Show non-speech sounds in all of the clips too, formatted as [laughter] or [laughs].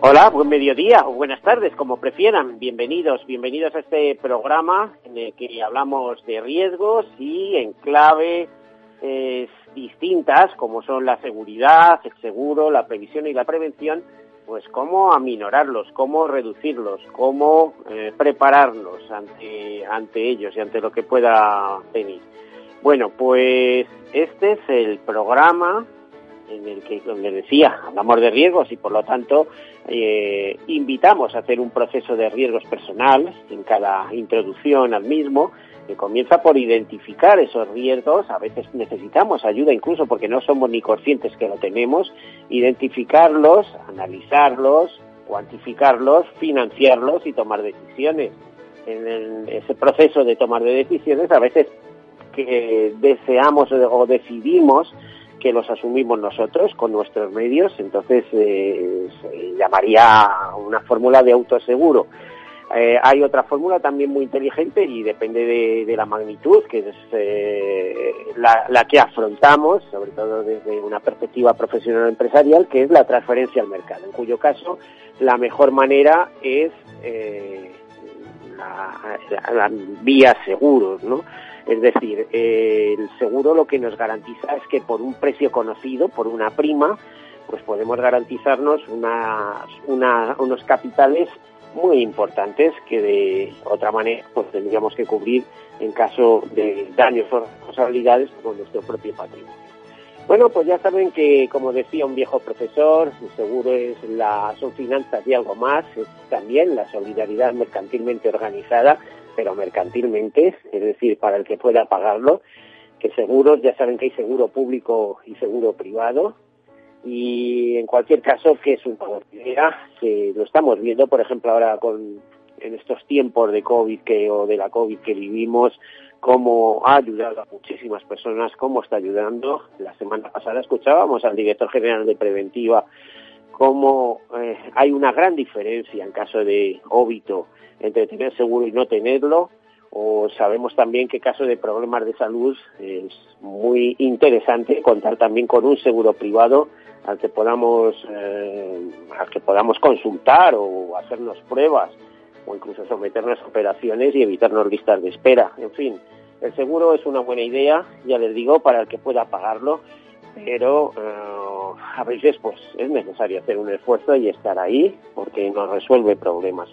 Hola, buen mediodía o buenas tardes, como prefieran. Bienvenidos, bienvenidos a este programa en el que hablamos de riesgos y en clave eh, distintas, como son la seguridad, el seguro, la previsión y la prevención, pues cómo aminorarlos, cómo reducirlos, cómo eh, prepararnos ante, ante ellos y ante lo que pueda venir. Bueno, pues este es el programa en el que, como les decía, hablamos de riesgos y por lo tanto eh, invitamos a hacer un proceso de riesgos personal en cada introducción al mismo, que comienza por identificar esos riesgos, a veces necesitamos ayuda incluso porque no somos ni conscientes que lo tenemos, identificarlos, analizarlos, cuantificarlos, financiarlos y tomar decisiones. En ese proceso de tomar de decisiones a veces que deseamos o decidimos que los asumimos nosotros con nuestros medios, entonces eh, se llamaría una fórmula de autoseguro. Eh, hay otra fórmula también muy inteligente y depende de, la magnitud, que es eh, la, que afrontamos, sobre todo desde una perspectiva profesional empresarial, que es la transferencia al mercado, en cuyo caso la mejor manera es la, la, vía seguros, ¿no? Es decir, el seguro lo que nos garantiza es que por un precio conocido, por una prima, pues podemos garantizarnos unos capitales muy importantes que de otra manera pues tendríamos que cubrir en caso de daños o responsabilidades con nuestro propio patrimonio. Bueno, pues ya saben que, como decía un viejo profesor, el seguro es la, son finanzas y algo más, es también la solidaridad mercantilmente organizada pero mercantilmente, es decir, para el que pueda pagarlo, que seguros, ya saben que hay seguro público y seguro privado, y en cualquier caso que es un idea que lo estamos viendo, por ejemplo, ahora con en estos tiempos de COVID que, o de la COVID que vivimos, cómo ha ayudado a muchísimas personas, cómo está ayudando. La semana pasada escuchábamos al director general de Preventiva cómo eh, hay una gran diferencia en caso de óbito entre tener seguro y no tenerlo, o sabemos también que en caso de problemas de salud es muy interesante contar también con un seguro privado al que podamos eh, al que podamos consultar o hacernos pruebas o incluso someternos a operaciones y evitarnos listas de espera. En fin, el seguro es una buena idea, ya les digo, para el que pueda pagarlo, pero eh, a veces pues es necesario hacer un esfuerzo y estar ahí porque nos resuelve problemas.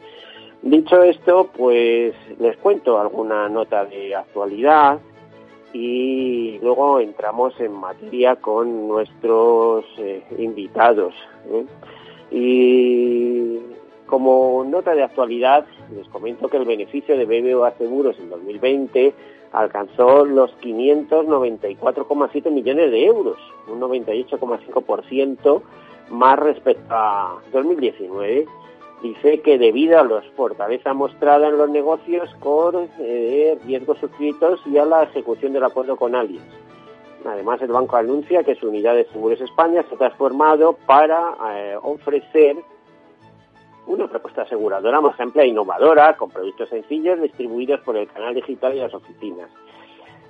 Dicho esto, pues les cuento alguna nota de actualidad y luego entramos en materia con nuestros eh, invitados. ¿eh? Y como nota de actualidad, les comento que el beneficio de BBVA Seguros en 2020 alcanzó los 594,7 millones de euros, un 98,5% más respecto a 2019 dice que debido a la fortaleza mostrada en los negocios con eh, riesgos suscritos y a la ejecución del acuerdo con Allianz. Además, el banco anuncia que su unidad de seguros España se ha transformado para eh, ofrecer una propuesta aseguradora más amplia e innovadora, con productos sencillos distribuidos por el canal digital y las oficinas.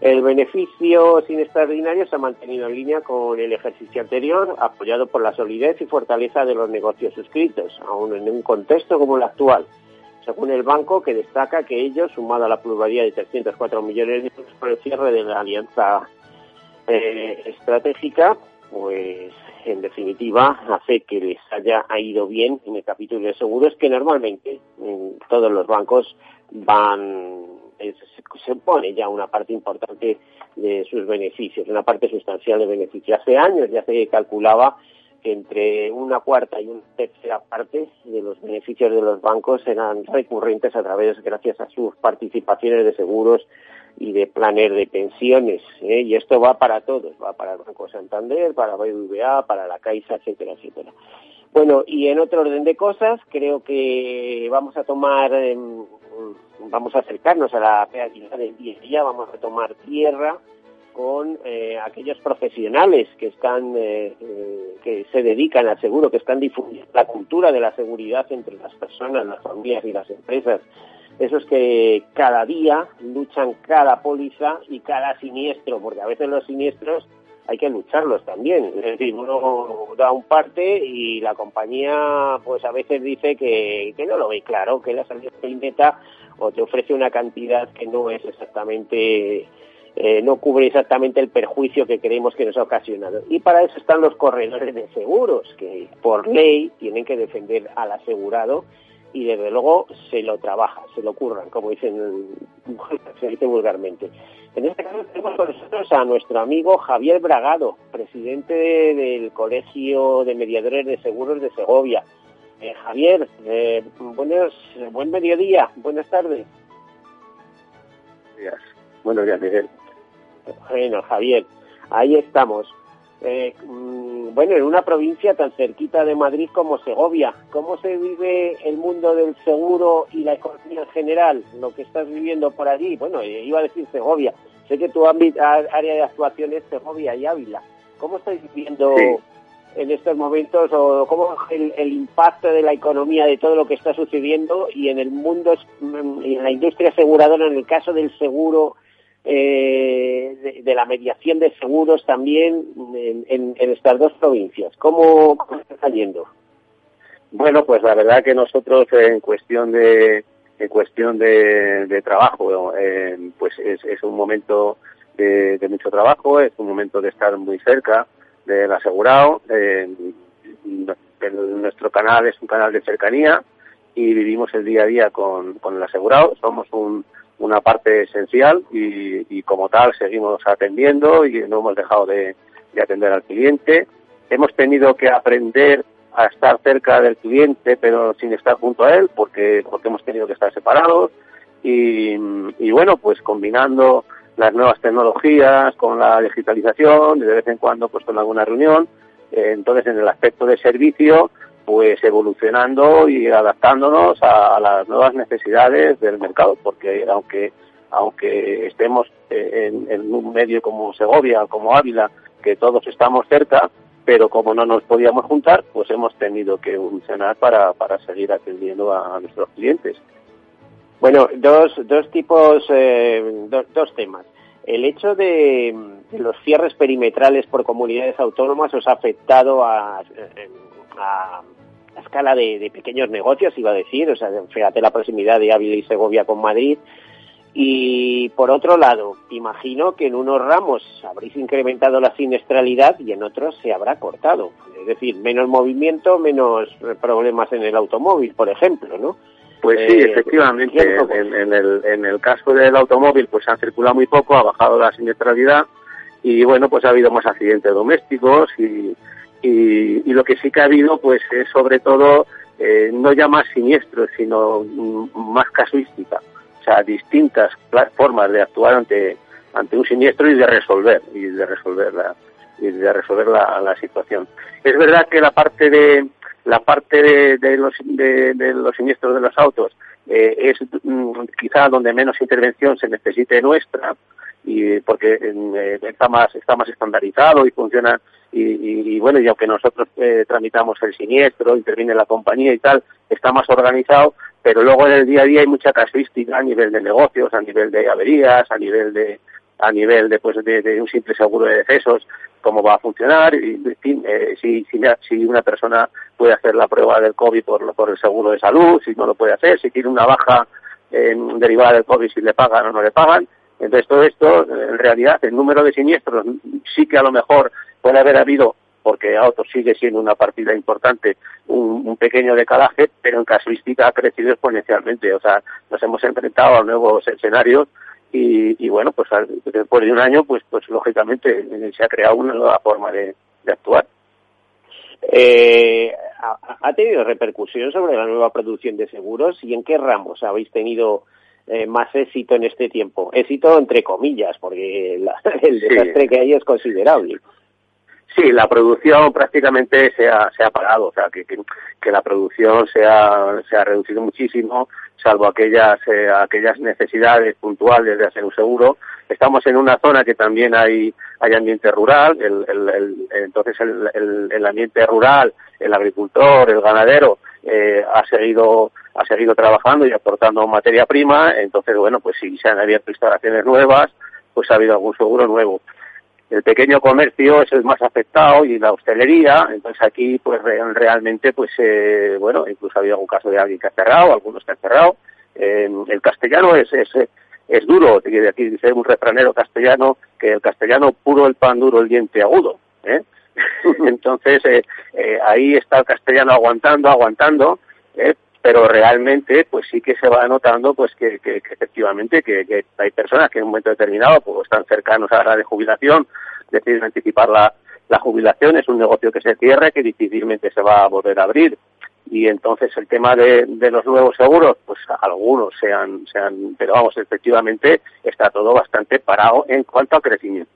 El beneficio sin extraordinario se ha mantenido en línea con el ejercicio anterior, apoyado por la solidez y fortaleza de los negocios suscritos, aún en un contexto como el actual. Según el banco, que destaca que ello, sumado a la pluralidad de 304 millones de euros por el cierre de la alianza eh, estratégica, pues en definitiva hace que les haya ido bien en el capítulo de seguros, que normalmente en todos los bancos van se pone ya una parte importante de sus beneficios, una parte sustancial de beneficios. Hace años ya se calculaba que entre una cuarta y una tercera parte de los beneficios de los bancos eran recurrentes a través, gracias a sus participaciones de seguros y de planes de pensiones. ¿eh? Y esto va para todos, va para el Banco Santander, para BBVA, para la Caixa, etcétera, etcétera. Bueno, y en otro orden de cosas, creo que vamos a tomar, em, vamos a acercarnos a la peatonal del día, vamos a tomar tierra con eh, aquellos profesionales que están eh, eh, que se dedican al seguro, que están difundiendo la cultura de la seguridad entre las personas, las familias y las empresas. Esos que cada día luchan cada póliza y cada siniestro, porque a veces los siniestros hay que lucharlos también. Es decir, uno da un parte y la compañía pues a veces dice que, que no lo ve claro, que la salida meta o te ofrece una cantidad que no es exactamente eh, no cubre exactamente el perjuicio que creemos que nos ha ocasionado. Y para eso están los corredores de seguros, que por ley tienen que defender al asegurado y desde luego se lo trabajan, se lo curran, como dicen, [laughs] se dice vulgarmente. En este caso tenemos con nosotros a nuestro amigo Javier Bragado, presidente del Colegio de Mediadores de Seguros de Segovia. Eh, Javier, eh, buenos, buen mediodía, buenas tardes. Buenos días, buenos días Miguel. Bueno, Javier, ahí estamos. Eh, mm, bueno, en una provincia tan cerquita de Madrid como Segovia, ¿cómo se vive el mundo del seguro y la economía en general? Lo que estás viviendo por allí, bueno, eh, iba a decir Segovia, sé que tu área de actuación es Segovia y Ávila. ¿Cómo estáis viviendo en estos momentos o cómo el, el impacto de la economía de todo lo que está sucediendo y en el mundo mm, y en la industria aseguradora en el caso del seguro eh, de, la mediación de seguros también en, estas dos provincias. ¿Cómo, está yendo? Bueno, pues la verdad que nosotros en cuestión de en cuestión de, trabajo, eh, pues es, un momento de, mucho trabajo, es un momento de estar muy cerca del asegurado. Eh, nuestro canal es un canal de cercanía y vivimos el día a día con, con el asegurado. Somos un, una parte esencial y, como tal seguimos atendiendo y no hemos dejado de, atender al cliente. Hemos tenido que aprender a estar cerca del cliente pero sin estar junto a él porque, porque hemos tenido que estar separados y, bueno, pues combinando las nuevas tecnologías con la digitalización y de vez en cuando pues con alguna reunión. Eh, entonces en el aspecto de servicio pues evolucionando y adaptándonos a, las nuevas necesidades del mercado, porque aunque aunque estemos eh, en, un medio como Segovia, como Ávila, que todos estamos cerca, pero como no nos podíamos juntar, pues hemos tenido que evolucionar para, para seguir atendiendo a, nuestros clientes. Bueno, dos, dos tipos, eh, dos temas. El hecho de, los cierres perimetrales por comunidades autónomas os ha afectado a, a, escala de, pequeños negocios, iba a decir, o sea, fíjate la proximidad de Ávila y Segovia con Madrid. Y por otro lado, imagino que en unos ramos habréis incrementado la siniestralidad y en otros se habrá cortado. Es decir, menos movimiento, menos problemas en el automóvil, por ejemplo, ¿no? Pues sí, eh, efectivamente. En, el, en el caso del automóvil, pues ha circulado muy poco, ha bajado la siniestralidad y bueno, pues ha habido más accidentes domésticos y, y, lo que sí que ha habido pues es sobre todo eh, no ya más siniestros sino mm, más casuística. O sea distintas formas de actuar ante ante un siniestro y de resolver y de resolver la y de resolver la, situación. Es verdad que la parte de la parte de, los de, los siniestros de los autos eh, es mm, quizá donde menos intervención se necesite nuestra y porque eh, está más está más estandarizado y funciona y, bueno, y aunque nosotros eh, tramitamos el siniestro, interviene la compañía y tal, está más organizado, pero luego en el día a día hay mucha casuística a nivel de negocios, a nivel de averías, a nivel de a nivel de, pues, de, un simple seguro de decesos, cómo va a funcionar, y, en fin, eh, si, si, si, una persona puede hacer la prueba del COVID por, por el seguro de salud, si no lo puede hacer, si tiene una baja derivada del COVID, si le pagan o no le pagan. Entonces, todo esto, en realidad, el número de siniestros sí que a lo mejor puede haber habido, porque autos sigue siendo una partida importante, un, pequeño decalaje, pero en casuística ha crecido exponencialmente. O sea, nos hemos enfrentado a nuevos escenarios y, bueno, pues después de un año, pues, pues lógicamente se ha creado una nueva forma de, actuar. Eh, ¿Ha tenido repercusión sobre la nueva producción de seguros y en qué ramos habéis tenido eh, más éxito en este tiempo? Éxito entre comillas, porque [laughs] el desastre que hay es considerable. Sí, la producción prácticamente se ha, se ha parado, o sea, que, que, la producción se ha, se ha reducido muchísimo, salvo aquellas, eh, aquellas necesidades puntuales de hacer un seguro. Estamos en una zona que también hay, hay ambiente rural, el, el, entonces el, el, ambiente rural, el agricultor, el ganadero, eh, ha seguido ha seguido trabajando y aportando materia prima, entonces bueno, pues si se han abierto instalaciones nuevas, pues ha habido algún seguro nuevo el pequeño comercio es el más afectado y la hostelería, entonces aquí pues realmente pues eh, bueno, incluso ha habido algún caso de alguien que ha cerrado, algunos que han cerrado. Eh, el castellano es, es, es duro, aquí dice un refranero castellano que el castellano puro el pan duro, el diente agudo. ¿eh? [laughs] entonces ahí está el castellano aguantando, aguantando, pero realmente pues sí que se va notando pues que, que, efectivamente que, hay personas que en un momento determinado pues están cercanos a la de jubilación deciden anticipar la, la jubilación es un negocio que se cierra que difícilmente se va a volver a abrir. Y entonces el tema de, los nuevos seguros pues algunos sean sean pero vamos efectivamente está todo bastante parado en cuanto a crecimiento.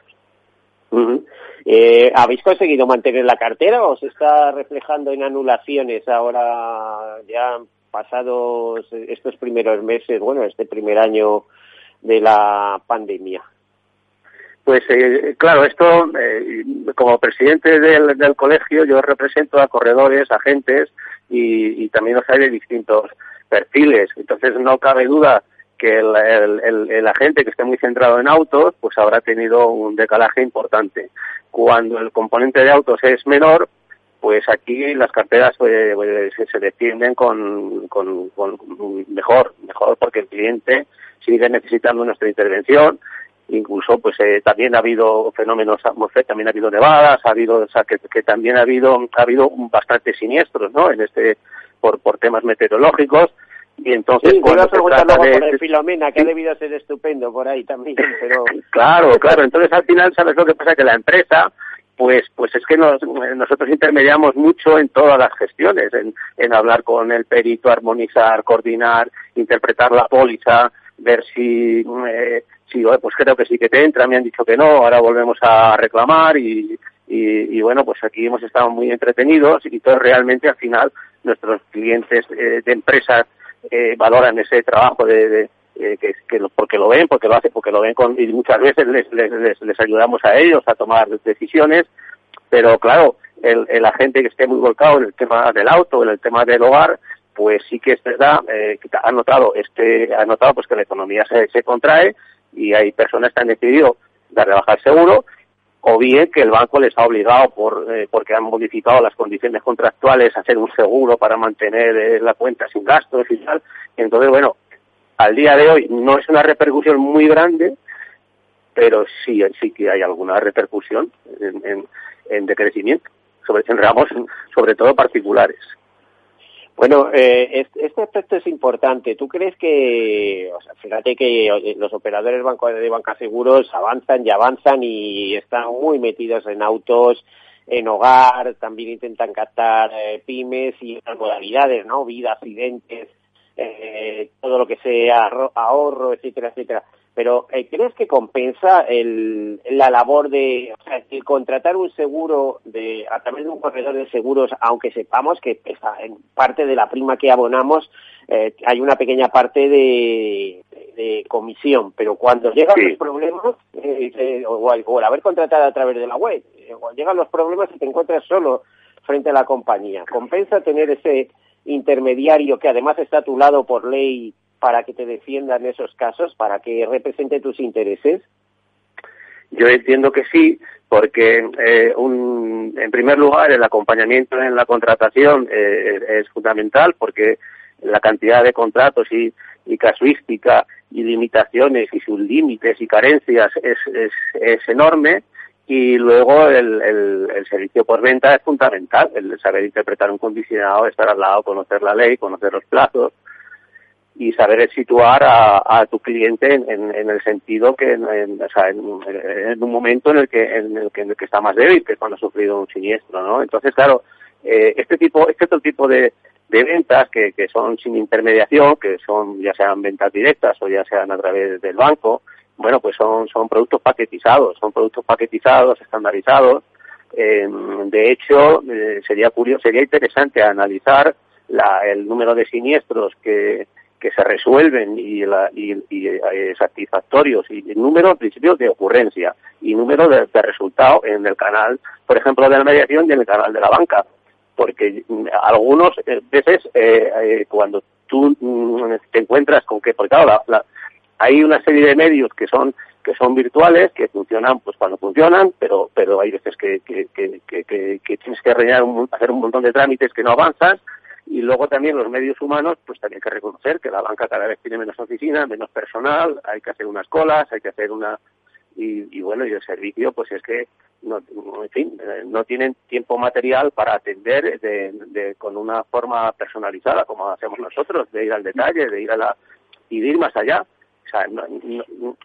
Eh, ¿Habéis conseguido mantener la cartera o se está reflejando en anulaciones ahora ya pasados estos primeros meses, bueno, este primer año de la pandemia? Pues eh, claro, esto, eh, como presidente del, colegio, yo represento a corredores, agentes y, y también los hay de distintos perfiles. Entonces no cabe duda que el, el, el, agente que esté muy centrado en autos, pues habrá tenido un decalaje importante. Cuando el componente de autos es menor, pues aquí las carteras pues, pues, se defienden con, con, mejor, mejor porque el cliente sigue necesitando nuestra intervención. Incluso, pues eh, también ha habido fenómenos atmosféricos, también ha habido nevadas, ha habido, o sea, que, que, también ha habido, ha habido bastantes siniestros, ¿no? En este, por, por temas meteorológicos. Y entonces, sí, cuando se trata de... por Filomena, que ha debido ser estupendo por ahí también, pero... [laughs] claro, claro. Entonces, al final, ¿sabes lo que pasa? Que la empresa, pues, pues es que nosotros intermediamos mucho en todas las gestiones, en, en hablar con el perito, armonizar, coordinar, interpretar la póliza, ver si, eh, si pues creo que sí que te entra, me han dicho que no, ahora volvemos a reclamar y, y, bueno, pues aquí hemos estado muy entretenidos y todo realmente al final nuestros clientes eh, de empresas eh, valoran ese trabajo de, eh, que, que, porque lo ven, porque lo hacen, porque lo ven con, y muchas veces les, les, les, ayudamos a ellos a tomar decisiones, pero claro, el, el agente que esté muy volcado en el tema del auto, en el tema del hogar, pues sí que es verdad, eh, ha notado, este, ha notado pues que la economía se, se contrae y hay personas que han decidido dar de bajar seguro, o bien que el banco les ha obligado por eh, porque han modificado las condiciones contractuales a hacer un seguro para mantener eh, la cuenta sin gastos y tal. Entonces, bueno, al día de hoy no es una repercusión muy grande, pero sí, sí que hay alguna repercusión en, en, decrecimiento, sobre, en ramos sobre todo particulares. Bueno, eh, este aspecto es importante. ¿Tú crees que, o sea, fíjate que los operadores de banca seguros avanzan y avanzan y están muy metidos en autos, en hogar, también intentan captar eh, pymes y otras modalidades, ¿no? Vida, accidentes, eh, todo lo que sea ahorro, etcétera, etcétera. Pero eh, ¿crees que compensa el, la labor de o sea, el contratar un seguro de a través de un corredor de seguros, aunque sepamos que en parte de la prima que abonamos eh, hay una pequeña parte de, de comisión, pero cuando llegan los problemas, eh, o, o, haber contratado a través de la web, cuando llegan los problemas y te encuentras solo frente a la compañía, compensa tener ese intermediario que además está a tu lado por ley para que te defienda en esos casos, para que represente tus intereses? Yo entiendo que sí, porque eh, un, en primer lugar el acompañamiento en la contratación eh, es fundamental, porque la cantidad de contratos y, y casuística y limitaciones y sus límites y carencias es, es enorme y luego el, el, el, servicio por venta es fundamental, el saber interpretar un condicionado, estar al lado, conocer la ley, conocer los plazos y saber situar a, a tu cliente en, en, el sentido que en, o sea, en, un momento en el que en el que, en el que está más débil, que es cuando ha sufrido un siniestro, ¿no? Entonces, claro, eh, este tipo, este otro tipo de, de ventas que, que son sin intermediación, que son ya sean ventas directas o ya sean a través del banco, bueno, pues son, son productos paquetizados, son productos paquetizados, estandarizados, de hecho, sería curioso, sería interesante analizar el número de siniestros que, que se resuelven y, la, y, eh, satisfactorios y el número principio de ocurrencia y número de, resultado en el canal, por ejemplo, de la mediación y en el canal de la banca. Porque mm, algunos eh, veces eh, cuando tú mm, te encuentras con que, porque claro, hay una serie de medios que son que son virtuales, que funcionan pues cuando funcionan, pero pero hay veces que, que, que, tienes que rellenar hacer un montón de trámites que no avanzas y luego también los medios humanos, pues también hay que reconocer que la banca cada vez tiene menos oficinas, menos personal, hay que hacer unas colas, hay que hacer una... Y, bueno, y el servicio, pues es que, no, en fin, eh, no tienen tiempo material para atender de, con una forma personalizada, como hacemos nosotros, de ir al detalle, de ir a la... y de ir más allá. O sea,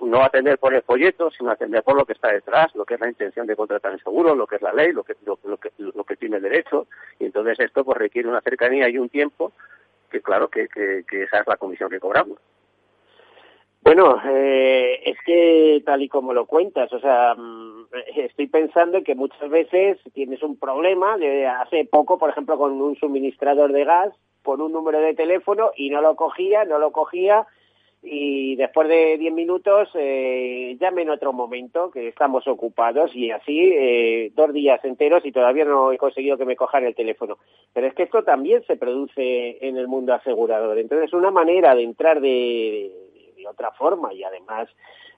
no, atender por el folleto, sino atender por lo que está detrás, lo que es la intención de contratar el seguro, lo que es la ley, lo que, lo, que, lo que tiene derecho. Y entonces esto pues requiere una cercanía y un tiempo que claro que, que, esa es la comisión que cobramos. Bueno, eh, es que tal y como lo cuentas, o sea, mm, estoy pensando que muchas veces tienes un problema, de hace poco, por ejemplo, con un suministrador de gas, por un número de teléfono y no lo cogía, no lo cogía, y después de 10 minutos eh, llame en otro momento que estamos ocupados y así eh, dos días enteros y todavía no he conseguido que me cojan el teléfono. Pero es que esto también se produce en el mundo asegurador. Entonces una manera de entrar de, de, otra forma y además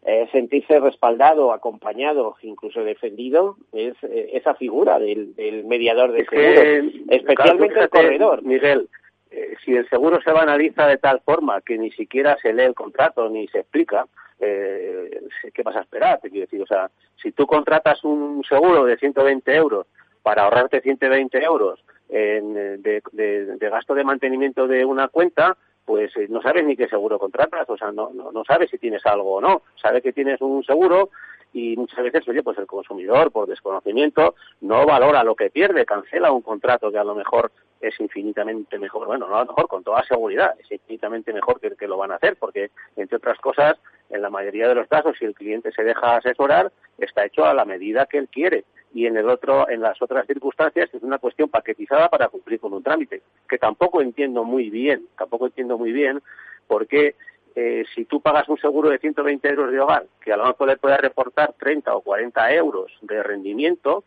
eh, sentirse respaldado, acompañado, incluso defendido, es eh, esa figura del, del mediador de seguros, especialmente el corredor. Miguel, eh, si el seguro se banaliza de tal forma que ni siquiera se lee el contrato ni se explica, eh, ¿qué vas a esperar? Te quiero decir, o sea, si tú contratas un seguro de 120 euros para ahorrarte 120 euros en, de, de, gasto de mantenimiento de una cuenta, pues eh, no sabes ni qué seguro contratas, o sea, no sabes si tienes algo o no. Sabes que tienes un seguro y muchas veces, oye, pues el consumidor, por desconocimiento, no valora lo que pierde, cancela un contrato que a lo mejor es infinitamente mejor, bueno, no a lo mejor con toda seguridad, es infinitamente mejor que, lo van a hacer, porque, entre otras cosas, en la mayoría de los casos, si el cliente se deja asesorar, está hecho a la medida que él quiere. Y en el otro, en las otras circunstancias, es una cuestión paquetizada para cumplir con un trámite, que tampoco entiendo muy bien, tampoco entiendo muy bien por qué eh, si tú pagas un seguro de 120 euros de hogar, que a lo mejor le puede reportar 30 o 40 euros de rendimiento,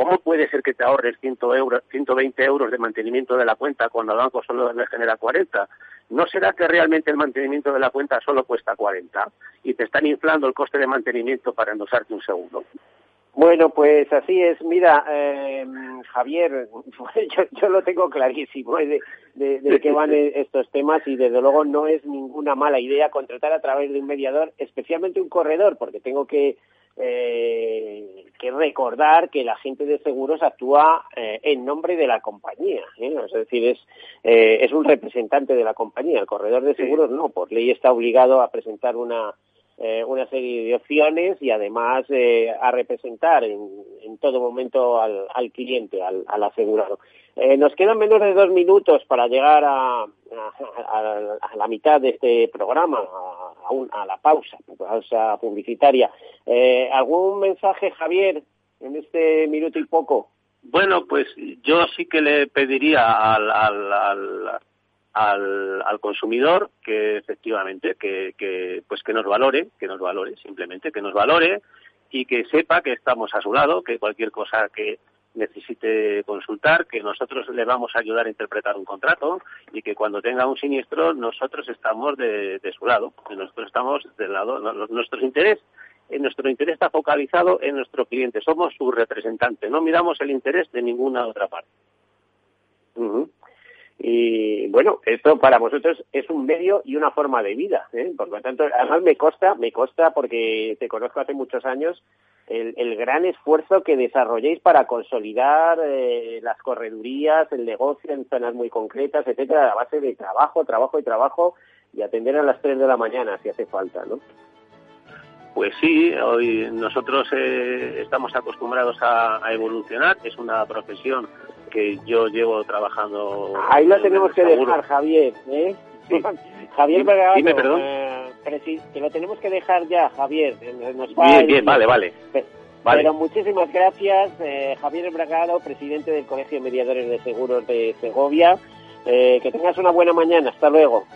¿cómo puede ser que te ahorres 100 euros, 120 euros de mantenimiento de la cuenta cuando el banco solo le genera 40? ¿No será que realmente el mantenimiento de la cuenta solo cuesta 40 y te están inflando el coste de mantenimiento para endosarte un seguro? Bueno, pues así es. Mira, eh, Javier, [laughs] yo, yo, lo tengo clarísimo ¿eh? de, de, qué van [laughs] estos temas y desde luego no es ninguna mala idea contratar a través de un mediador, especialmente un corredor, porque tengo que, eh, que recordar que la gente de seguros actúa eh, en nombre de la compañía. ¿eh? Es decir, es, eh, es un representante de la compañía. El corredor de seguros no, por ley está obligado a presentar una eh, una serie de opciones y además eh, a representar en, en, todo momento al, al cliente, al, al asegurado. Eh, nos quedan menos de dos minutos para llegar a, a, a la mitad de este programa, a, un, a la pausa, pausa publicitaria. Eh, ¿Algún mensaje, Javier, en este minuto y poco? Bueno, pues yo sí que le pediría al, al, al al, al consumidor que efectivamente que pues que nos valore que nos valore simplemente que nos valore y que sepa que estamos a su lado que cualquier cosa que necesite consultar, que nosotros le vamos a ayudar a interpretar un contrato y que cuando tenga un siniestro nosotros estamos de, su lado, nosotros estamos del lado, nuestro interés, nuestro interés está focalizado en nuestro cliente, somos su representante, no miramos el interés de ninguna otra parte. Uh y bueno, esto para vosotros es un medio y una forma de vida, ¿eh? por lo tanto, además me consta, me consta porque te conozco hace muchos años, el, el gran esfuerzo que desarrolléis para consolidar eh, las corredurías, el negocio en zonas muy concretas, etcétera, a base de trabajo, trabajo y trabajo y atender a las 3 de la mañana si hace falta, ¿no? Pues sí, hoy nosotros eh, estamos acostumbrados a, a evolucionar, es una profesión que yo llevo trabajando. Ahí lo tenemos que dejar, Javier. ¿eh? Sí. [laughs] Javier Vergara, Dime, perdón. Eh, que lo tenemos que dejar ya, Javier. Nos va bien, bien, vale, vale. Bueno, muchísimas gracias, eh, Javier Bragado, presidente del Colegio de Mediadores de Seguros de Segovia. Eh, que tengas una buena mañana. Hasta luego.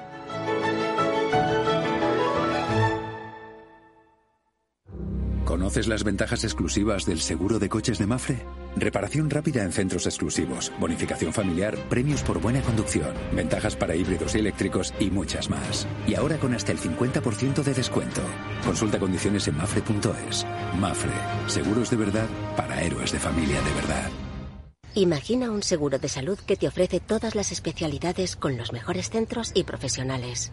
¿Conoces las ventajas exclusivas del seguro de coches de Mafre? Reparación rápida en centros exclusivos, bonificación familiar, premios por buena conducción, ventajas para híbridos y eléctricos y muchas más. Y ahora con hasta el 50% de descuento. Consulta condiciones en mafre.es. Mafre, seguros de verdad para héroes de familia de verdad. Imagina un seguro de salud que te ofrece todas las especialidades con los mejores centros y profesionales.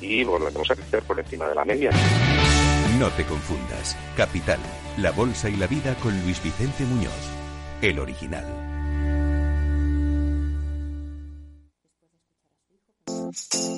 y volvemos a crecer por encima de la media. No te confundas. Capital, la bolsa y la vida con Luis Vicente Muñoz, el original.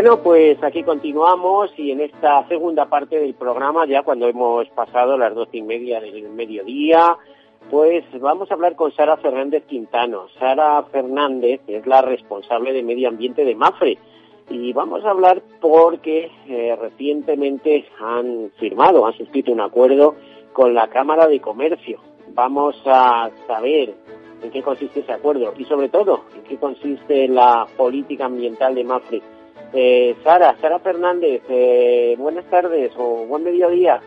Bueno, pues aquí continuamos y en esta segunda parte del programa, ya cuando hemos pasado las doce y media del mediodía, pues vamos a hablar con Sara Fernández Quintano. Sara Fernández es la responsable de medio ambiente de Mafre y vamos a hablar porque eh, recientemente han firmado, han suscrito un acuerdo con la Cámara de Comercio. Vamos a saber en qué consiste ese acuerdo y sobre todo en qué consiste la política ambiental de Mafre eh, Sara, Sara Fernández, eh, buenas tardes o buen mediodía.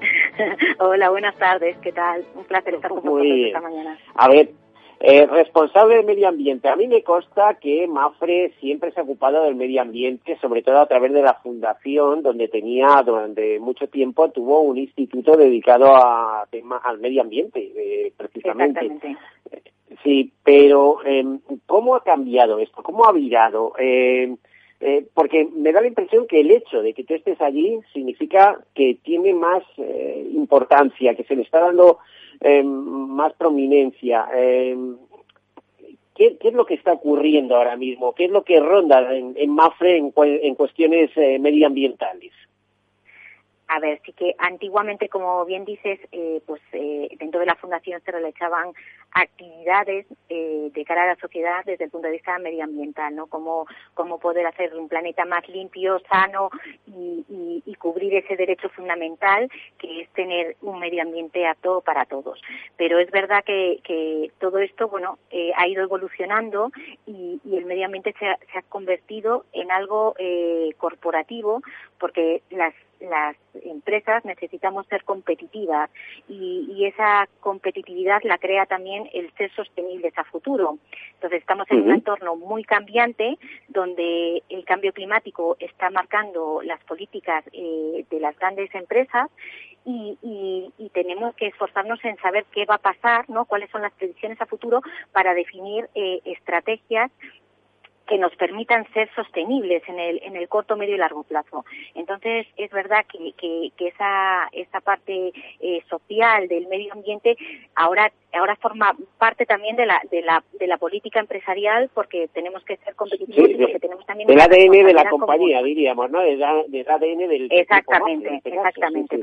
[laughs] Hola, buenas tardes, ¿qué tal? Un placer estar con vosotros esta mañana. A ver, eh, responsable del medio ambiente. A mí me consta que Mafre siempre se ha ocupado del medio ambiente, sobre todo a través de la fundación, donde tenía durante mucho tiempo tuvo un instituto dedicado a tema, al medio ambiente, eh, precisamente. Exactamente. Sí, pero em, ¿cómo ha cambiado esto? ¿Cómo ha virado? Eh, eh, porque me da la impresión que el hecho de que tú estés allí significa que tiene más eh, importancia, que se le está dando eh, más prominencia. ¿qué, es lo que está ocurriendo ahora mismo? ¿Qué es lo que ronda en, Mafre en, en cuestiones medioambientales? A ver, sí que antiguamente, como bien dices, eh, pues eh, dentro de la fundación se realizaban actividades eh, de cara a la sociedad desde el punto de vista medioambiental, ¿no? Cómo, cómo poder hacer un planeta más limpio, sano y, cubrir ese derecho fundamental que es tener un medio ambiente apto para todos. Pero es verdad que, todo esto, bueno, ha ido evolucionando y, el medio ambiente se ha, se ha convertido en algo corporativo porque las las empresas necesitamos ser competitivas y, esa competitividad la crea también el ser sostenibles a futuro. Entonces estamos en un entorno muy cambiante donde el cambio climático está marcando las políticas eh, de las grandes empresas y, tenemos que esforzarnos en saber qué va a pasar, ¿no? cuáles son las predicciones a futuro para definir eh, estrategias que nos permitan ser sostenibles en el, en el corto, medio y largo plazo. Entonces, es verdad que, que, esa, esa parte eh, social del medio ambiente ahora, ahora forma parte también de la, de, la, de la política empresarial porque tenemos que ser competitivos y porque tenemos también... Del ADN de la compañía, diríamos, ¿no? Del, ADN del... Exactamente, este exactamente.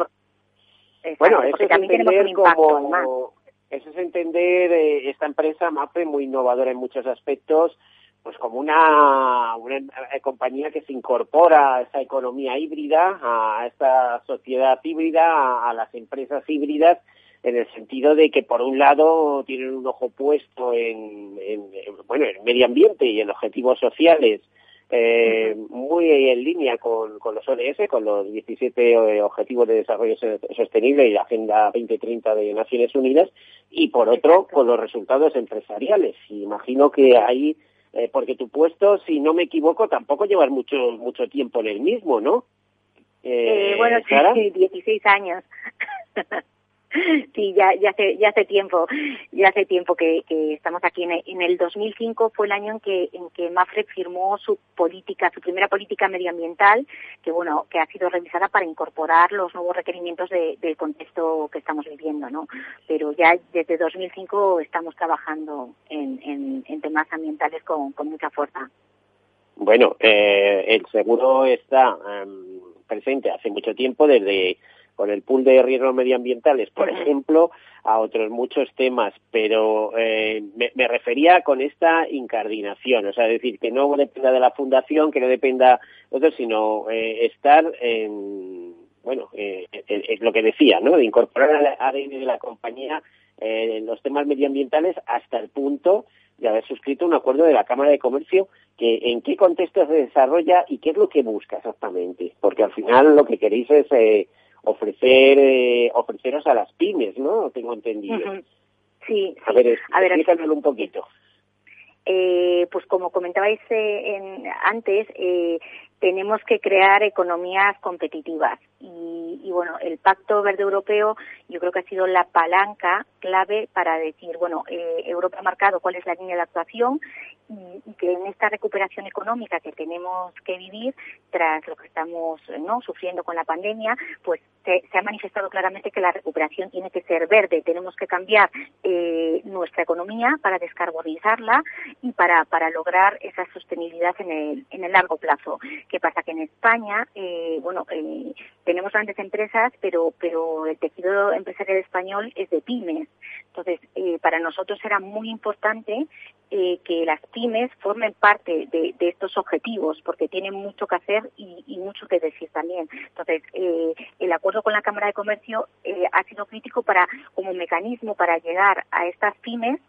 bueno, eso es entender como... Eso es entender eh, esta empresa MAPE muy innovadora en muchos aspectos, pues como una, una, eh, compañía que se incorpora a esa economía híbrida, a esta sociedad híbrida, a, las empresas híbridas, en el sentido de que por un lado tienen un ojo puesto en, en, bueno, en medio ambiente y en objetivos sociales, eh, muy en línea con, con los ODS, con los 17 eh, Objetivos de Desarrollo Sostenible y la Agenda 2030 de Naciones Unidas, y por otro, con los resultados empresariales. imagino que ahí eh, porque tu puesto, si no me equivoco, tampoco llevas mucho mucho tiempo en el mismo, ¿no? Eh, eh bueno, sí, 16 años. [laughs] [laughs] Sí, ya, ya hace, ya hace tiempo, ya hace tiempo que, estamos aquí. En el, 2005 fue el año en que, en que Mafre firmó su política, su primera política medioambiental, que bueno, que ha sido revisada para incorporar los nuevos requerimientos del contexto que estamos viviendo, ¿no? Pero ya desde 2005 estamos trabajando en, temas ambientales con, mucha fuerza. Bueno, eh, el seguro está em, presente hace mucho tiempo desde con el pool de riesgos medioambientales, por ejemplo, a otros muchos temas, pero eh, me, refería con esta incardinación, o sea, decir, que no dependa de la fundación, que no dependa de otros, sino eh, estar en, bueno, eh, es lo que decía, ¿no?, de incorporar al ADN de la compañía en los temas medioambientales hasta el punto de haber suscrito un acuerdo de la Cámara de Comercio que en qué contexto se desarrolla y qué es lo que busca exactamente, porque al final lo que queréis es ofrecer eh, ofreceros a las pymes, ¿no? Tengo entendido. Sí. A ver, a ver un poquito. Eh, pues como comentabais eh, en, antes, eh, tenemos que crear economías competitivas y, y, bueno, el Pacto Verde Europeo yo creo que ha sido la palanca clave para decir, bueno, eh, Europa ha marcado cuál es la línea de actuación y, que en esta recuperación económica que tenemos que vivir tras lo que estamos no sufriendo con la pandemia, pues se, ha manifestado claramente que la recuperación tiene que ser verde. Tenemos que cambiar eh, nuestra economía para descarbonizarla y para, para lograr esa sostenibilidad en el, en el largo plazo. ¿Qué pasa? Que en España, eh, bueno, eh, tenemos grandes empresas, pero, pero el tejido empresarial español es de pymes. Entonces, eh, para nosotros era muy importante eh, que las pymes formen parte de, estos objetivos, porque tienen mucho que hacer y, mucho que decir también. Entonces, eh, el acuerdo con la Cámara de Comercio ha sido crítico para como mecanismo para llegar a estas pymes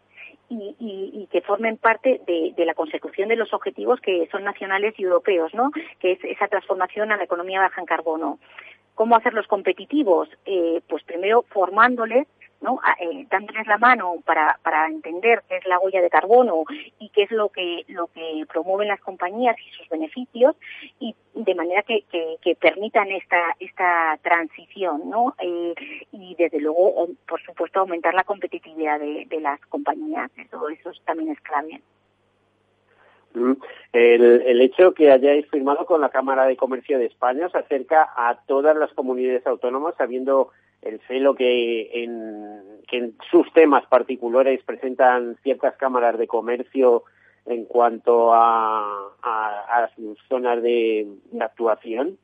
y, que formen parte de, de, la consecución de los objetivos que son nacionales y europeos, ¿no? Que es esa transformación a la economía baja en carbono. ¿Cómo hacerlos competitivos? Eh, pues primero formándoles ¿no? Eh, dándoles la mano para, para entender qué es la huella de carbono y qué es lo que, lo que promueven las compañías y sus beneficios y de manera que, que, permitan esta, esta transición, ¿no? Eh, y desde luego, por supuesto, aumentar la competitividad de, de las compañías. Eso, eso también es clave. El, el, hecho que hayáis firmado con la Cámara de Comercio de España se acerca a todas las comunidades autónomas, sabiendo el celo que en, que en sus temas particulares presentan ciertas cámaras de comercio en cuanto a, a, sus zonas de, actuación.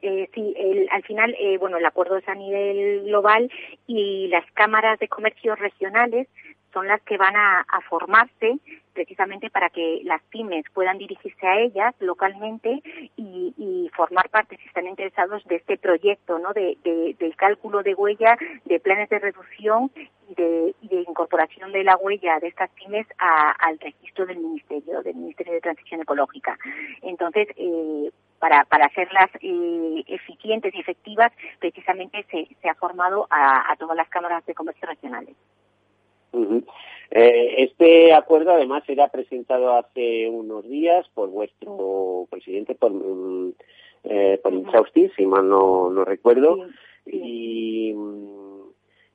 Eh, sí, el, al final, eh, bueno, el acuerdo es a nivel global y las cámaras de comercio regionales son las que van a, formarse precisamente para que las pymes puedan dirigirse a ellas localmente y, formar parte, si están interesados, de este proyecto, ¿no? De, del cálculo de huella, de planes de reducción y de, incorporación de la huella de estas pymes al registro del Ministerio, del Ministerio de Transición Ecológica. Entonces, eh, para, para hacerlas eh, eficientes y efectivas, precisamente se, se ha formado a todas las cámaras de comercio regionales. Eh, este acuerdo además era presentado hace unos días por vuestro presidente, por, mm, eh, por si mal no, no recuerdo. Y,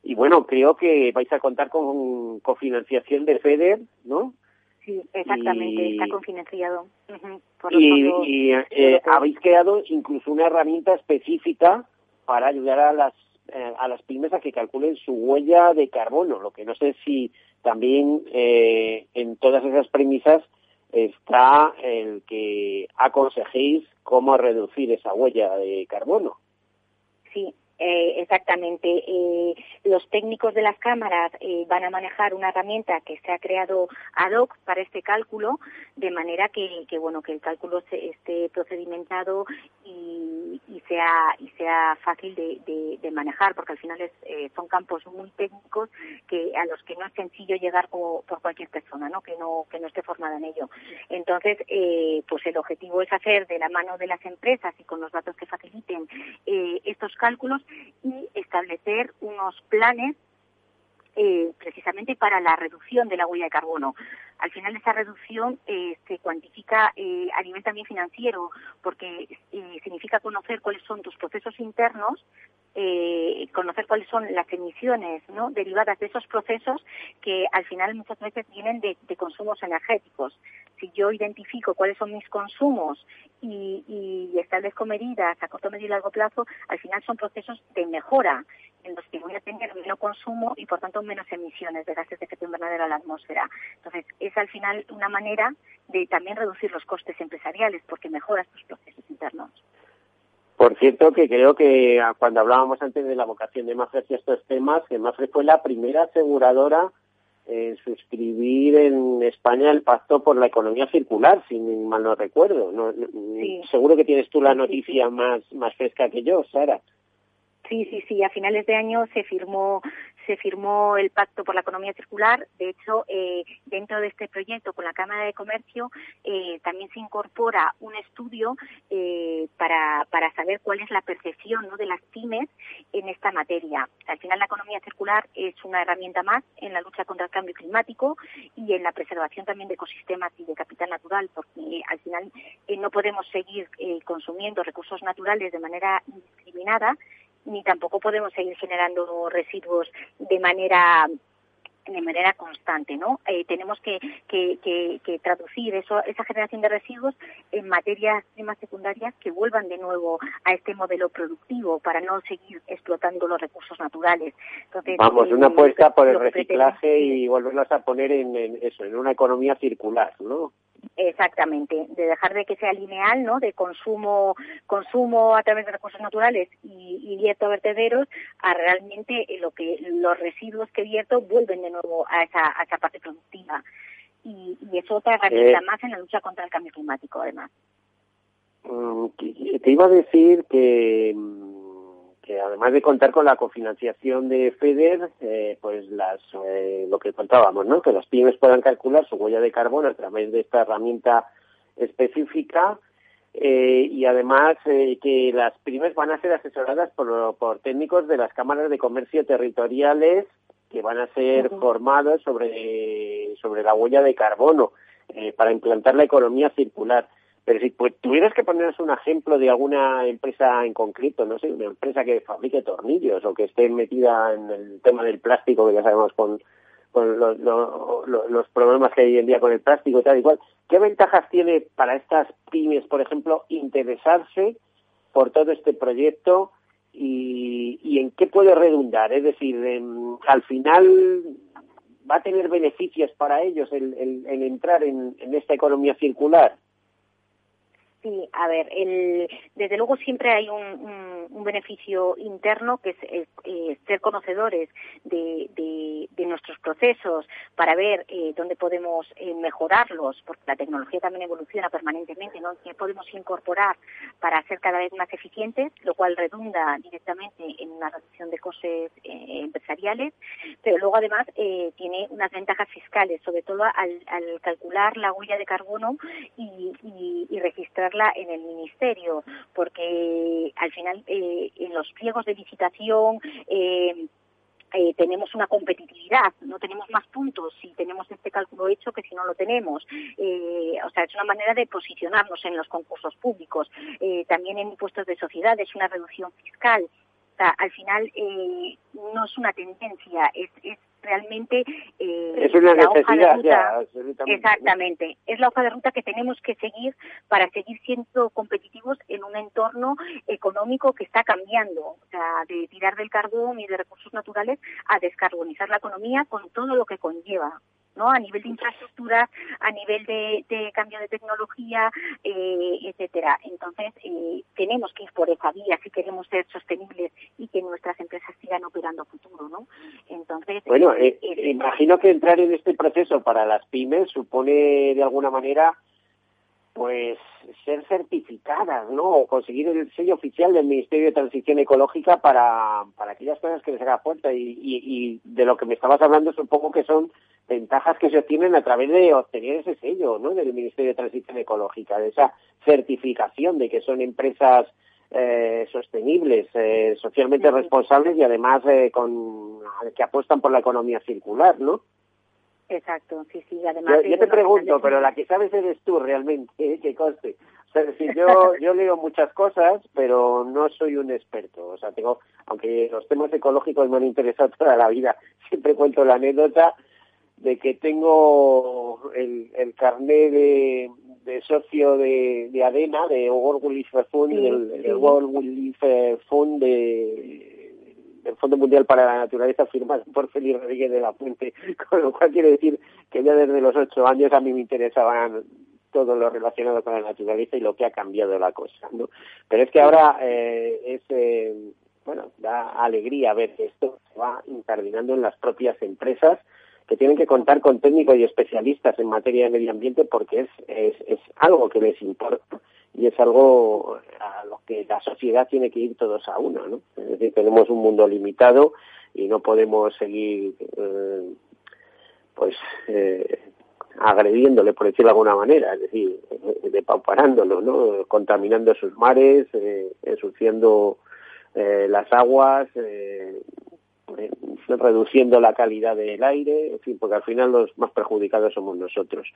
y bueno, creo que vais a contar con cofinanciación de FEDER, ¿no? Sí, exactamente, está cofinanciado. y, eh, habéis creado incluso una herramienta específica para ayudar a las eh, a las pymes a que calculen su huella de carbono, lo que no sé si también eh, en todas esas premisas está el que aconsejéis cómo reducir esa huella de carbono. Sí, eh, exactamente. Eh, los técnicos de las cámaras eh, van a manejar una herramienta que se ha creado ad hoc para este cálculo, de manera que, bueno que el cálculo se, esté procedimentado y, sea y sea fácil de, manejar, porque al final es, son campos muy técnicos que a los que no es sencillo llegar por, cualquier persona, ¿no? Que no que no esté formada en ello. Entonces, pues el objetivo es hacer de la mano de las empresas y con los datos que faciliten estos cálculos y establecer unos planes eh, precisamente para la reducción de la huella de carbono. Al final esa reducción eh, se cuantifica eh, a nivel también financiero porque significa conocer cuáles son tus procesos internos eh, conocer cuáles son las emisiones ¿no? derivadas de esos procesos que al final muchas veces vienen de, consumos energéticos. Si yo identifico cuáles son mis consumos y, y, establezco medidas a corto, medio y largo plazo, al final son procesos de mejora en los que voy a tener menos consumo y por tanto menos emisiones de gases de efecto invernadero a la atmósfera. Entonces, es al final una manera de también reducir los costes empresariales porque mejoras tus procesos internos. Por cierto, que creo que ah, cuando hablábamos antes de la vocación de Mafre hacia estos temas, que Mafre fue la primera aseguradora en suscribir en España el pacto por la economía circular, si mal no recuerdo. No, Seguro que tienes tú la noticia más, más fresca que yo, Sara. Sí, sí, sí. A finales de año se firmó se firmó el Pacto por la Economía Circular. De hecho, eh, dentro de este proyecto con la Cámara de Comercio eh, también se incorpora un estudio eh, para, para saber cuál es la percepción ¿no? de las pymes en esta materia. Al final, la economía circular es una herramienta más en la lucha contra el cambio climático y en la preservación también de ecosistemas y de capital natural, porque al final no podemos seguir consumiendo recursos naturales de manera indiscriminada ni tampoco podemos seguir generando residuos de manera de manera constante, ¿no? Eh, tenemos que, que, que, traducir eso, esa generación de residuos en materias primas secundarias que vuelvan de nuevo a este modelo productivo para no seguir explotando los recursos naturales. Vamos, una eh, apuesta por el reciclaje y volverlos a poner en, en, eso, en una economía circular, ¿no? Exactamente, de dejar de que sea lineal, ¿no? De consumo, consumo a través de recursos naturales y, y vierto a vertederos, a realmente lo que los residuos que vierto vuelven de nuevo a esa, a esa parte productiva. Y, y es otra herramienta eh, más en la lucha contra el cambio climático, además. Mm, te iba a decir que que además de contar con la cofinanciación de FEDER, eh, pues las, eh, lo que contábamos, ¿no? Que los pymes puedan calcular su huella de carbono a través de esta herramienta específica eh, y además que las pymes van a ser asesoradas por, por técnicos de las cámaras de comercio territoriales que van a ser formados sobre, sobre la huella de carbono para implantar la economía circular. Pero si pues, tuvieras que ponernos un ejemplo de alguna empresa en concreto, no sé, una empresa que fabrique tornillos o que esté metida en el tema del plástico, que ya sabemos con, con los problemas que hay hoy en día con el plástico tal y cual, ¿qué ventajas tiene para estas pymes, por ejemplo, interesarse por todo este proyecto y, y en qué puede redundar? Es decir, al final va a tener beneficios para ellos el, el, entrar en esta economía circular. Sí, a ver, el, desde luego siempre hay un, beneficio interno que es eh, ser conocedores de, nuestros procesos para ver eh, dónde podemos eh, mejorarlos, porque la tecnología también evoluciona permanentemente, ¿no? ¿Qué podemos incorporar para ser cada vez más eficientes, lo cual redunda directamente en una reducción de costes empresariales, pero luego además tiene unas ventajas fiscales, sobre todo al, al calcular la huella de carbono y registrar en el ministerio, porque al final eh, en los pliegos de licitación eh, eh, tenemos una competitividad, no tenemos más puntos si tenemos este cálculo hecho que si no lo tenemos. o sea, es una manera de posicionarnos en los concursos públicos. también en impuestos de sociedad es una reducción fiscal. O sea, al final no es una tendencia, es, es realmente eh, es una la hoja de ruta. exactamente, es la hoja de ruta que tenemos que seguir para seguir siendo competitivos en un entorno económico que está cambiando, o sea, de tirar del carbón y de recursos naturales a descarbonizar la economía con todo lo que conlleva. ¿No? A nivel de infraestructura, a nivel de, cambio de tecnología, eh, etcétera. Entonces, eh, tenemos que ir por esa vía si queremos ser sostenibles y que nuestras empresas sigan operando a futuro, ¿no? Entonces, bueno, eh, imagino que entrar en este proceso para las pymes supone de alguna manera pues ser certificadas, ¿no? O conseguir el sello oficial del Ministerio de Transición Ecológica para, para aquellas cosas que les haga falta. Y, y, y, de lo que me estabas hablando supongo que son ventajas que se obtienen a través de obtener ese sello, ¿no? Del Ministerio de Transición Ecológica, de esa certificación de que son empresas eh, sostenibles, eh, socialmente responsables y además eh, con, que apuestan por la economía circular, ¿no? Exacto, sí, sí, además... Yo, te pregunto, pero la que sabes eres tú realmente, ¿eh? que conste. O sea, decir, yo, [laughs] yo leo muchas cosas, pero no soy un experto. O sea, tengo, aunque los temas ecológicos me han interesado [laughs] toda la vida, siempre cuento la anécdota de que tengo el, el carné de, de socio de, de ADENA, de World Wildlife Fund, el, World Wildlife Fund de del Fondo Mundial para la Naturaleza firmado por Félix Rodríguez de la Fuente, [laughs] con lo cual quiere decir que ya desde los ocho años a mí me interesaban todo lo relacionado con la naturaleza y lo que ha cambiado la cosa, ¿no? Pero es que ahora eh, es, eh, bueno, da alegría ver que esto se va incardinando en las propias empresas que tienen que contar con técnicos y especialistas en materia de medio ambiente porque es, es, es algo que les importa y es algo a lo que la sociedad tiene que ir todos a uno, ¿no? Es decir, tenemos un mundo limitado y no podemos seguir, eh, pues, eh, agrediéndole, por decirlo de alguna manera, es decir, depauparándolo, ¿no? Contaminando sus mares, eh, ensuciando eh, las aguas, eh, reduciendo la calidad del aire, en fin, porque al final los más perjudicados somos nosotros.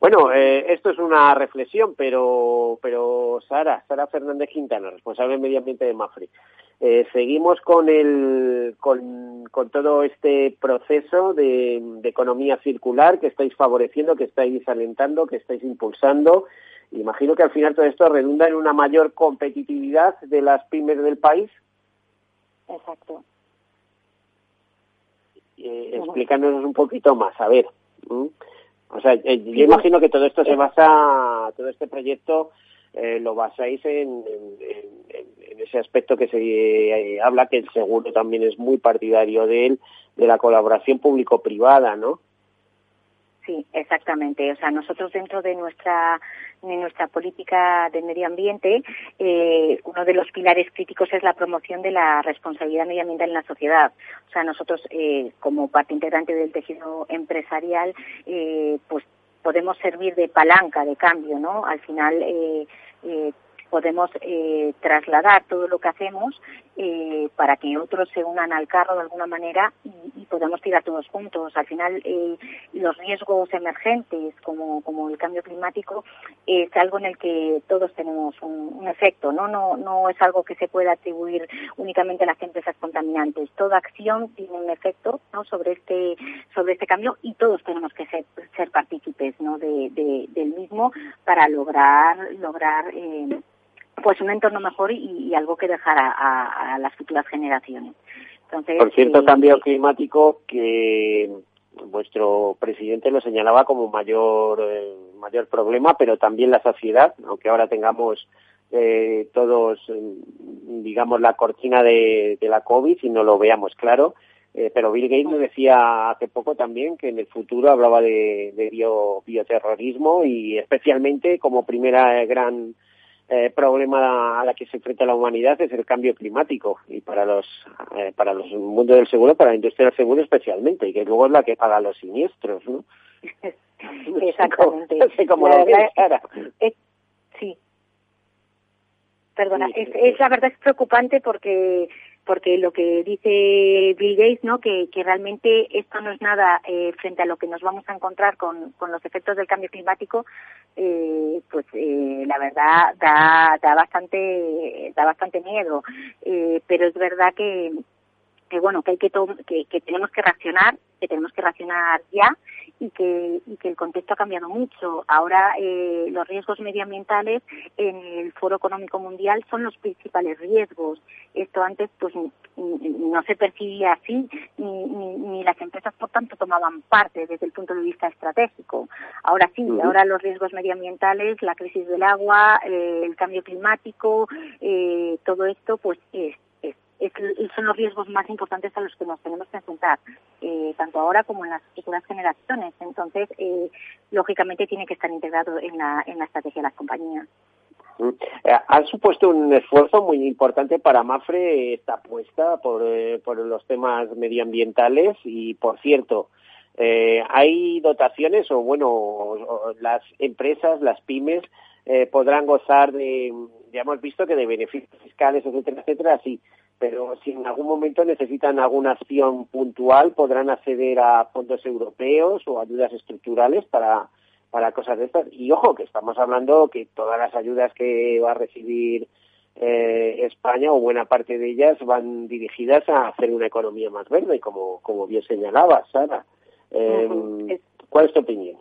Bueno, eh, esto es una reflexión, pero, pero Sara, Sara Fernández Quintana, responsable de medio ambiente de Mafre, eh, seguimos con, el, con, todo este proceso de, de, economía circular que estáis favoreciendo, que estáis alentando, que estáis impulsando. Imagino que al final todo esto redunda en una mayor competitividad de las pymes del país. Exacto. Eh, explícanos un poquito más, a ver. O sea, eh, yo imagino que todo esto se basa, todo este proyecto eh, lo basáis en, en, ese aspecto que se eh, habla, que el seguro también es muy partidario de él, de la colaboración público-privada, ¿no? Sí, exactamente. O sea, nosotros dentro de nuestra de nuestra política de medio ambiente, eh, uno de los pilares críticos es la promoción de la responsabilidad medioambiental en la sociedad. O sea, nosotros eh, como parte integrante del tejido empresarial, eh, pues podemos servir de palanca de cambio, ¿no? Al final eh, eh, podemos eh, trasladar todo lo que hacemos eh, para que otros se unan al carro de alguna manera y, podamos tirar todos juntos. Al final, eh, los riesgos emergentes, como, como el cambio climático, es algo en el que todos tenemos un, un, efecto, ¿no? ¿no? No es algo que se pueda atribuir únicamente a las empresas contaminantes. Toda acción tiene un efecto ¿no? sobre, este, sobre este cambio y todos tenemos que ser, ser partícipes ¿no? de, de, del mismo para lograr, lograr eh, pues un entorno mejor y, y algo que dejar a, a, a, las futuras generaciones. Entonces, Por cierto, eh, cambio climático que vuestro presidente lo señalaba como mayor eh, mayor problema, pero también la sociedad, aunque ahora tengamos eh, todos, digamos, la cortina de, de, la COVID y no lo veamos claro. Eh, pero Bill Gates nos decía hace poco también que en el futuro hablaba de, de bio, bioterrorismo y especialmente como primera gran eh, problema a la que se enfrenta la humanidad es el cambio climático y para los eh, para los mundo del seguro para la industria del seguro especialmente y que luego es la que paga los siniestros ¿no? [laughs] exactamente no sé cómo lo ves, Sara. Es, sí perdona sí, es, es la verdad es preocupante porque porque lo que dice Bill Gates, ¿no? Que, que realmente esto no es nada eh, frente a lo que nos vamos a encontrar con, con los efectos del cambio climático, eh, pues eh, la verdad da, da bastante da bastante miedo, eh, pero es verdad que que bueno que hay que, que, que tenemos que reaccionar que tenemos que reaccionar ya y que, y que el contexto ha cambiado mucho. Ahora eh, los riesgos medioambientales en el Foro Económico Mundial son los principales riesgos. Esto antes pues no se percibía así ni, ni, ni las empresas por tanto tomaban parte desde el punto de vista estratégico. Ahora sí, ahora los riesgos medioambientales, la crisis del agua, eh, el cambio climático, eh, todo esto pues es es, son los riesgos más importantes a los que nos tenemos que enfrentar, eh, tanto ahora como en las futuras generaciones. Entonces, eh, lógicamente, tiene que estar integrado en la, en la estrategia de las compañías. Ha supuesto un esfuerzo muy importante para Mafre esta apuesta por, eh, por los temas medioambientales y, por cierto, eh, hay dotaciones o, bueno, las empresas, las pymes, eh, podrán gozar de, ya hemos visto que de beneficios fiscales, etcétera, etcétera, sí, pero si en algún momento necesitan alguna acción puntual, podrán acceder a fondos europeos o ayudas estructurales para, para cosas de estas. Y ojo, que estamos hablando que todas las ayudas que va a recibir eh, España o buena parte de ellas van dirigidas a hacer una economía más verde, como, como bien señalaba Sara. Eh, -huh. ¿Cuál es tu opinión?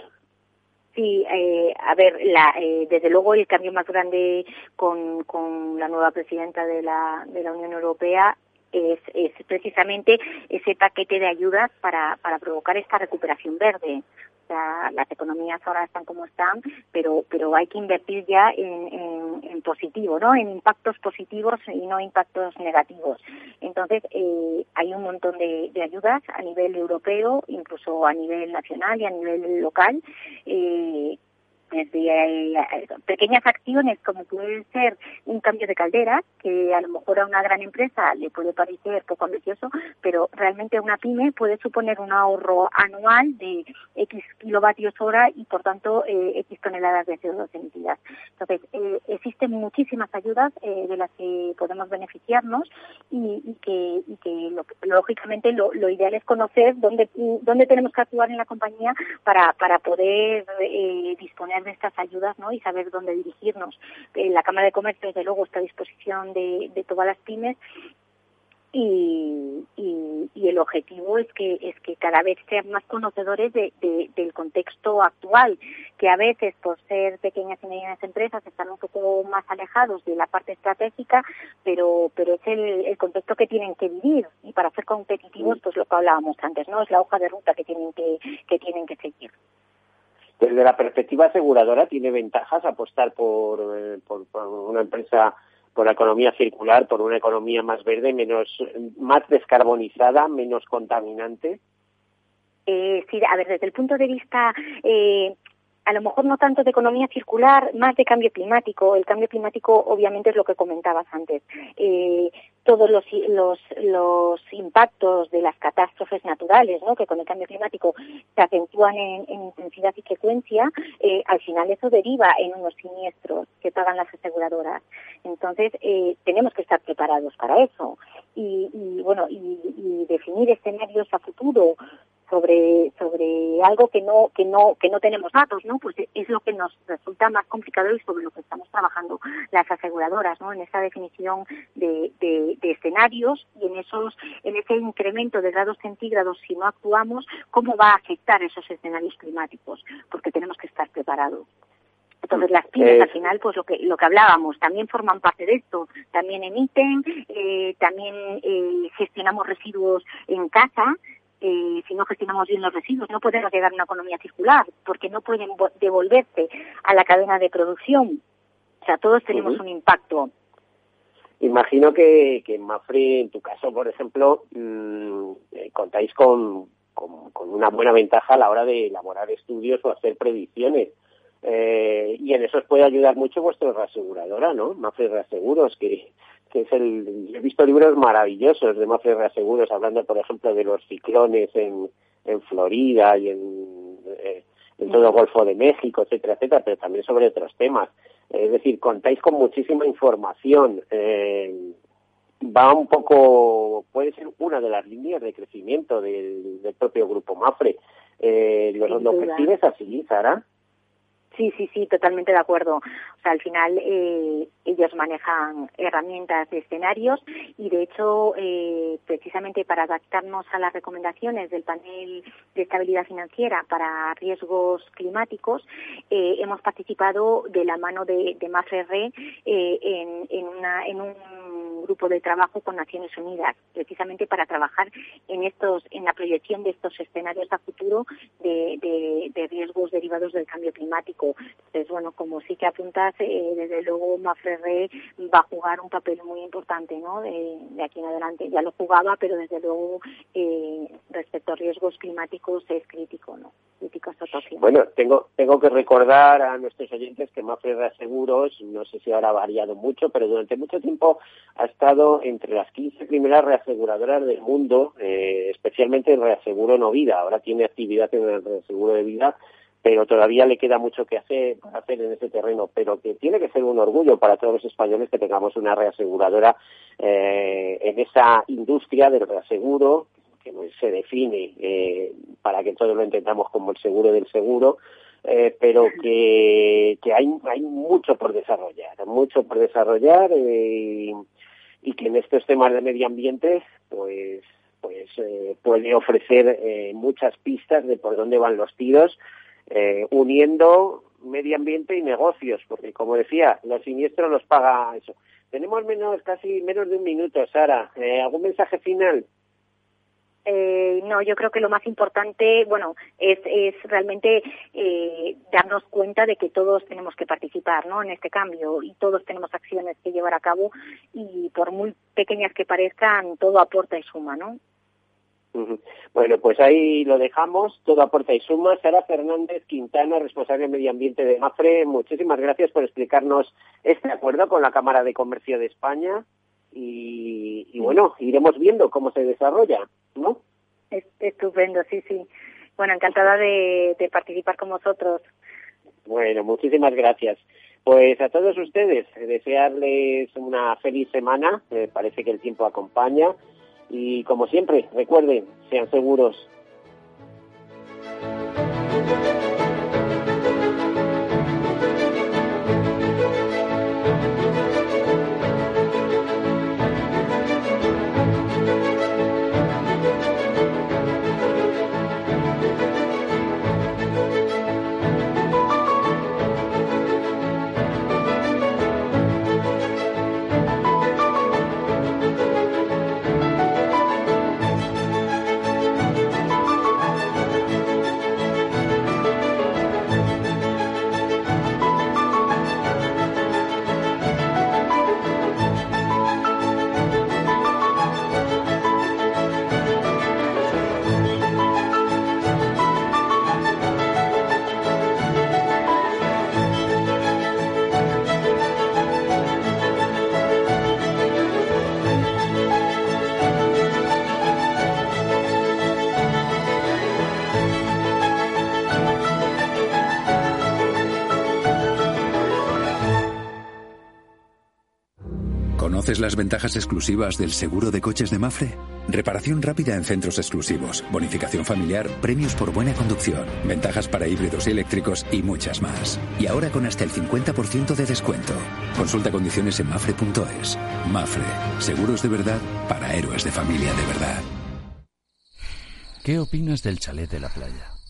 Sí, eh, a ver, la, eh, desde luego el cambio más grande con, con la nueva presidenta de la, de la Unión Europea es, es precisamente ese paquete de ayudas para, para provocar esta recuperación verde. O las economías ahora están como están, pero, pero hay que invertir ya en, en, en positivo, ¿no? En impactos positivos y no impactos negativos. Entonces, eh, hay un montón de, de ayudas a nivel europeo, incluso a nivel nacional y a nivel local, eh, desde eh, pequeñas acciones como puede ser un cambio de caldera, que a lo mejor a una gran empresa le puede parecer poco ambicioso, pero realmente una pyme puede suponer un ahorro anual de X kilovatios hora y por tanto eh, X toneladas de CO2 emitidas. Entonces, eh, existen muchísimas ayudas de las que podemos beneficiarnos y, que, y que lógicamente lo, lo, ideal es conocer dónde, dónde tenemos que actuar en la compañía para, para poder disponer de estas ayudas ¿no? y saber dónde dirigirnos. la Cámara de Comercio, desde luego, está a disposición de, de todas las pymes y, y, el objetivo es que es que cada vez sean más conocedores de, del contexto actual que a veces por ser pequeñas y medianas empresas están un poco más alejados de la parte estratégica pero pero es el, el contexto que tienen que vivir y para ser competitivos pues lo que hablábamos antes no es la hoja de ruta que tienen que que tienen que seguir desde la perspectiva aseguradora tiene ventajas apostar por, eh, por, por una empresa por la economía circular, por una economía más verde, menos, más descarbonizada, menos contaminante? Eh, sí, a ver, desde el punto de vista eh, a lo mejor no tanto de economía circular, más de cambio climático. El cambio climático obviamente es lo que comentabas antes. Eh, todos los, los, los, impactos de las catástrofes naturales, ¿no? que con el cambio climático se acentúan en, intensidad y frecuencia, eh, al final eso deriva en unos siniestros que pagan las aseguradoras. Entonces, eh, tenemos que estar preparados para eso. Y, y bueno, y definir escenarios a futuro sobre sobre algo que no que no que no tenemos datos no pues es lo que nos resulta más complicado y sobre lo que estamos trabajando las aseguradoras no en esa definición de, de, escenarios y en esos en ese incremento de grados centígrados si no actuamos cómo va a afectar esos escenarios climáticos porque tenemos que estar preparados. Entonces las pymes al final, pues lo que lo que hablábamos, también forman parte de esto, también emiten, eh, también eh, gestionamos residuos en casa, eh, si no gestionamos bien los residuos, no podemos llegar a una economía circular, porque no pueden devolverse a la cadena de producción. O sea, todos tenemos un impacto. Imagino que, que en Mafre, en tu caso, por ejemplo, mm, eh, contáis con, con, una buena ventaja a la hora de elaborar estudios o hacer predicciones. Eh, y en eso os puede ayudar mucho vuestra reaseguradora, ¿no? Mafre Reaseguros, que, que es el, he visto libros maravillosos de Mafre Reaseguros, hablando, por ejemplo, de los ciclones en, en Florida y en, eh, en todo el Golfo de México, etcétera, etcétera, pero también sobre otros temas. Es decir, contáis con muchísima información. Eh, va un poco, puede ser una de las líneas de crecimiento del, del propio grupo Mafre. Eh, ¿Lo, lo percibes así, Sara? Sí, sí, sí, totalmente de acuerdo. O sea, al final eh, ellos manejan herramientas de escenarios y, de hecho, eh, precisamente para adaptarnos a las recomendaciones del panel de estabilidad financiera para riesgos climáticos, eh, hemos participado de la mano de, de MAFRE en, un grupo de trabajo con Naciones Unidas, precisamente para trabajar en estos, en la proyección de estos escenarios a futuro de riesgos derivados del cambio climático. Entonces, bueno, como sí que apuntas, eh, desde luego Mafrerre va a jugar un papel muy importante, ¿no? De, de, aquí en adelante. Ya lo jugaba, pero desde luego eh, respecto a riesgos climáticos es crítico, ¿no? Crítico Bueno, tengo tengo que recordar a nuestros oyentes que Mafre Seguros, no sé si ahora ha variado mucho, pero durante mucho tiempo ha estado entre las 15 primeras reaseguradoras del mundo, eh, especialmente en reaseguro no vida. Ahora tiene actividad en el reaseguro de vida, pero todavía le queda mucho que hacer, hacer en ese terreno. Pero que tiene que ser un orgullo para todos los españoles que tengamos una reaseguradora eh, en esa industria del reaseguro que se define eh, para que todos lo entendamos como el seguro del seguro. Eh, pero que, que hay, hay mucho por desarrollar, mucho por desarrollar y que en estos temas de medio ambiente pues pues puede ofrecer muchas pistas de por dónde van los tiros eh, uniendo medio ambiente y negocios porque como decía los siniestros los paga eso tenemos menos casi menos de un minuto Sara eh, algún mensaje final eh, no, yo creo que lo más importante, bueno, es, es realmente eh, darnos cuenta de que todos tenemos que participar, ¿no? En este cambio y todos tenemos acciones que llevar a cabo y por muy pequeñas que parezcan, todo aporta y suma, ¿no? Bueno, pues ahí lo dejamos, todo aporta y suma. Sara Fernández Quintana, responsable de Medio Ambiente de MAFRE, muchísimas gracias por explicarnos este acuerdo con la Cámara de Comercio de España y, bueno, iremos viendo cómo se desarrolla, ¿no? Estupendo, sí, sí. Bueno, encantada de, participar con vosotros. Bueno, muchísimas gracias. Pues a todos ustedes, desearles una feliz semana. Me parece que el tiempo acompaña. Y como siempre, recuerden, sean seguros. Las ventajas exclusivas del seguro de coches de Mafre? Reparación rápida en centros exclusivos, bonificación familiar, premios por buena conducción, ventajas para híbridos y eléctricos y muchas más. Y ahora con hasta el 50% de descuento. Consulta condiciones en mafre.es. Mafre, seguros de verdad para héroes de familia de verdad. ¿Qué opinas del chalet de la playa?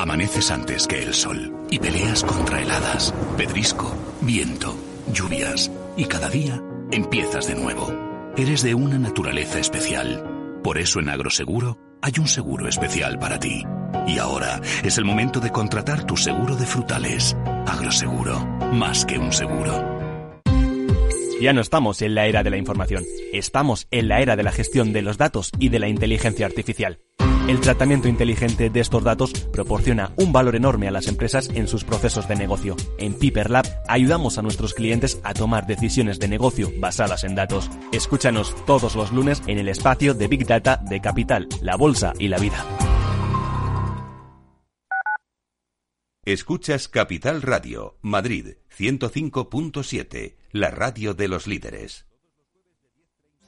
Amaneces antes que el sol y peleas contra heladas, pedrisco, viento, lluvias y cada día empiezas de nuevo. Eres de una naturaleza especial. Por eso en Agroseguro hay un seguro especial para ti. Y ahora es el momento de contratar tu seguro de frutales. Agroseguro, más que un seguro. Ya no estamos en la era de la información, estamos en la era de la gestión de los datos y de la inteligencia artificial. El tratamiento inteligente de estos datos proporciona un valor enorme a las empresas en sus procesos de negocio. En Piper Lab ayudamos a nuestros clientes a tomar decisiones de negocio basadas en datos. Escúchanos todos los lunes en el espacio de Big Data de Capital, la Bolsa y la Vida. Escuchas Capital Radio, Madrid 105.7, la radio de los líderes.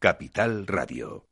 Capital Radio.